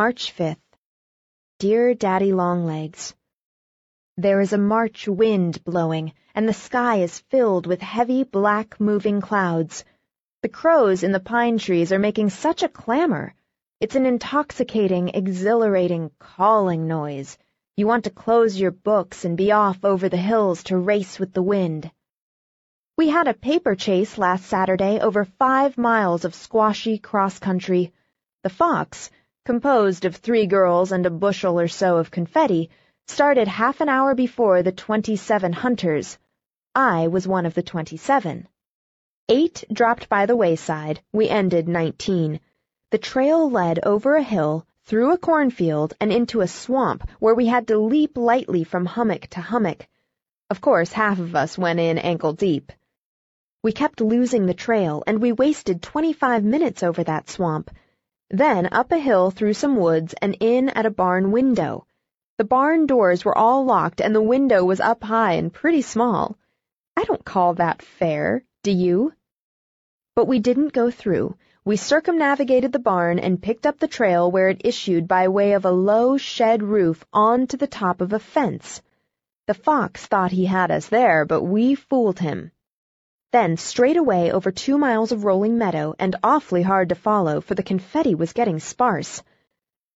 March 5th. Dear Daddy Longlegs, There is a March wind blowing, and the sky is filled with heavy black moving clouds. The crows in the pine trees are making such a clamor. It's an intoxicating, exhilarating, calling noise. You want to close your books and be off over the hills to race with the wind. We had a paper chase last Saturday over five miles of squashy cross country. The Fox, composed of three girls and a bushel or so of confetti, started half an hour before the twenty-seven hunters. I was one of the twenty-seven. Eight dropped by the wayside. We ended nineteen. The trail led over a hill, through a cornfield, and into a swamp where we had to leap lightly from hummock to hummock. Of course, half of us went in ankle deep. We kept losing the trail, and we wasted twenty-five minutes over that swamp. Then up a hill through some woods and in at a barn window. The barn doors were all locked and the window was up high and pretty small. I don't call that fair, do you? But we didn't go through. We circumnavigated the barn and picked up the trail where it issued by way of a low shed roof on to the top of a fence. The fox thought he had us there, but we fooled him. Then straight away over two miles of rolling meadow, and awfully hard to follow, for the confetti was getting sparse.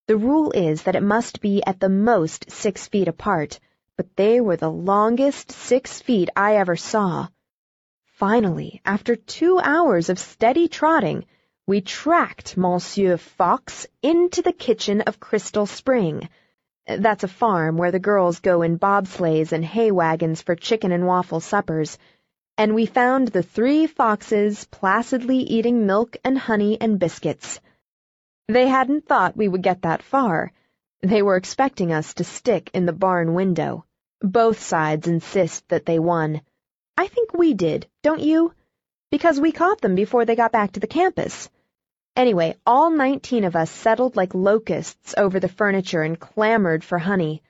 The rule is that it must be at the most six feet apart, but they were the longest six feet I ever saw. Finally, after two hours of steady trotting, we tracked Monsieur Fox into the kitchen of Crystal Spring. That's a farm where the girls go in bobsleighs and hay wagons for chicken and waffle suppers and we found the three foxes placidly eating milk and honey and biscuits. They hadn't thought we would get that far. They were expecting us to stick in the barn window. Both sides insist that they won. I think we did, don't you? Because we caught them before they got back to the campus. Anyway, all nineteen of us settled like locusts over the furniture and clamored for honey.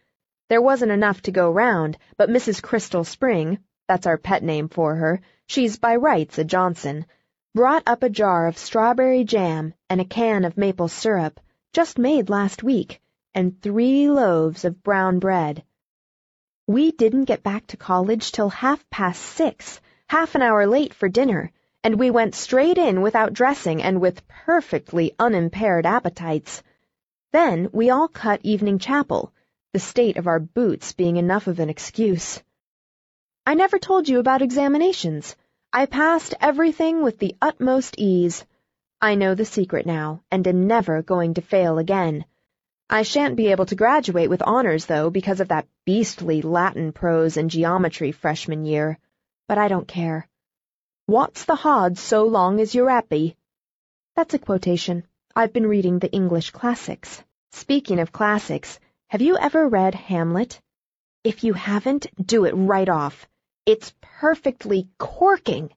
There wasn't enough to go round, but Mrs. Crystal Spring, that's our pet name for her, she's by rights a Johnson, brought up a jar of strawberry jam and a can of maple syrup, just made last week, and three loaves of brown bread. We didn't get back to college till half past six, half an hour late for dinner, and we went straight in without dressing and with perfectly unimpaired appetites. Then we all cut evening chapel, the state of our boots being enough of an excuse. I never told you about examinations. I passed everything with the utmost ease. I know the secret now, and am never going to fail again. I shan't be able to graduate with honors, though, because of that beastly Latin prose and geometry freshman year. But I don't care. What's the hodds so long as you're happy? That's a quotation. I've been reading the English classics. Speaking of classics, have you ever read Hamlet? If you haven't, do it right off. It's perfectly corking.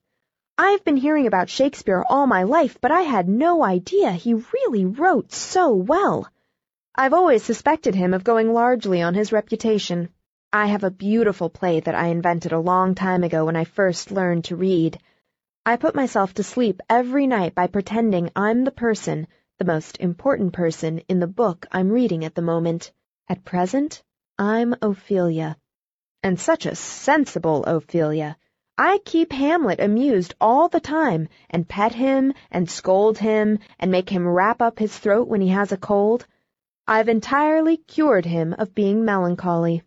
I've been hearing about Shakespeare all my life, but I had no idea he really wrote so well. I've always suspected him of going largely on his reputation. I have a beautiful play that I invented a long time ago when I first learned to read. I put myself to sleep every night by pretending I'm the person, the most important person, in the book I'm reading at the moment. At present, I'm Ophelia and such a sensible Ophelia. I keep Hamlet amused all the time, and pet him, and scold him, and make him wrap up his throat when he has a cold. I've entirely cured him of being melancholy.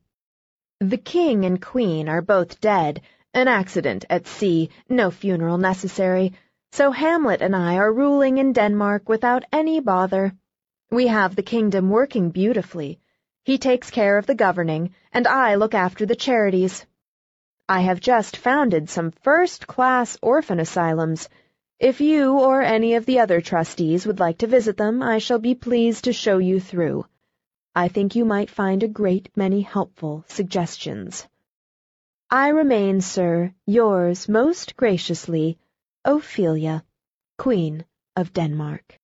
The king and queen are both dead, an accident at sea, no funeral necessary, so Hamlet and I are ruling in Denmark without any bother. We have the kingdom working beautifully. He takes care of the governing, and I look after the charities. I have just founded some first-class orphan asylums. If you or any of the other trustees would like to visit them, I shall be pleased to show you through. I think you might find a great many helpful suggestions. I remain, sir, yours most graciously, Ophelia, Queen of Denmark.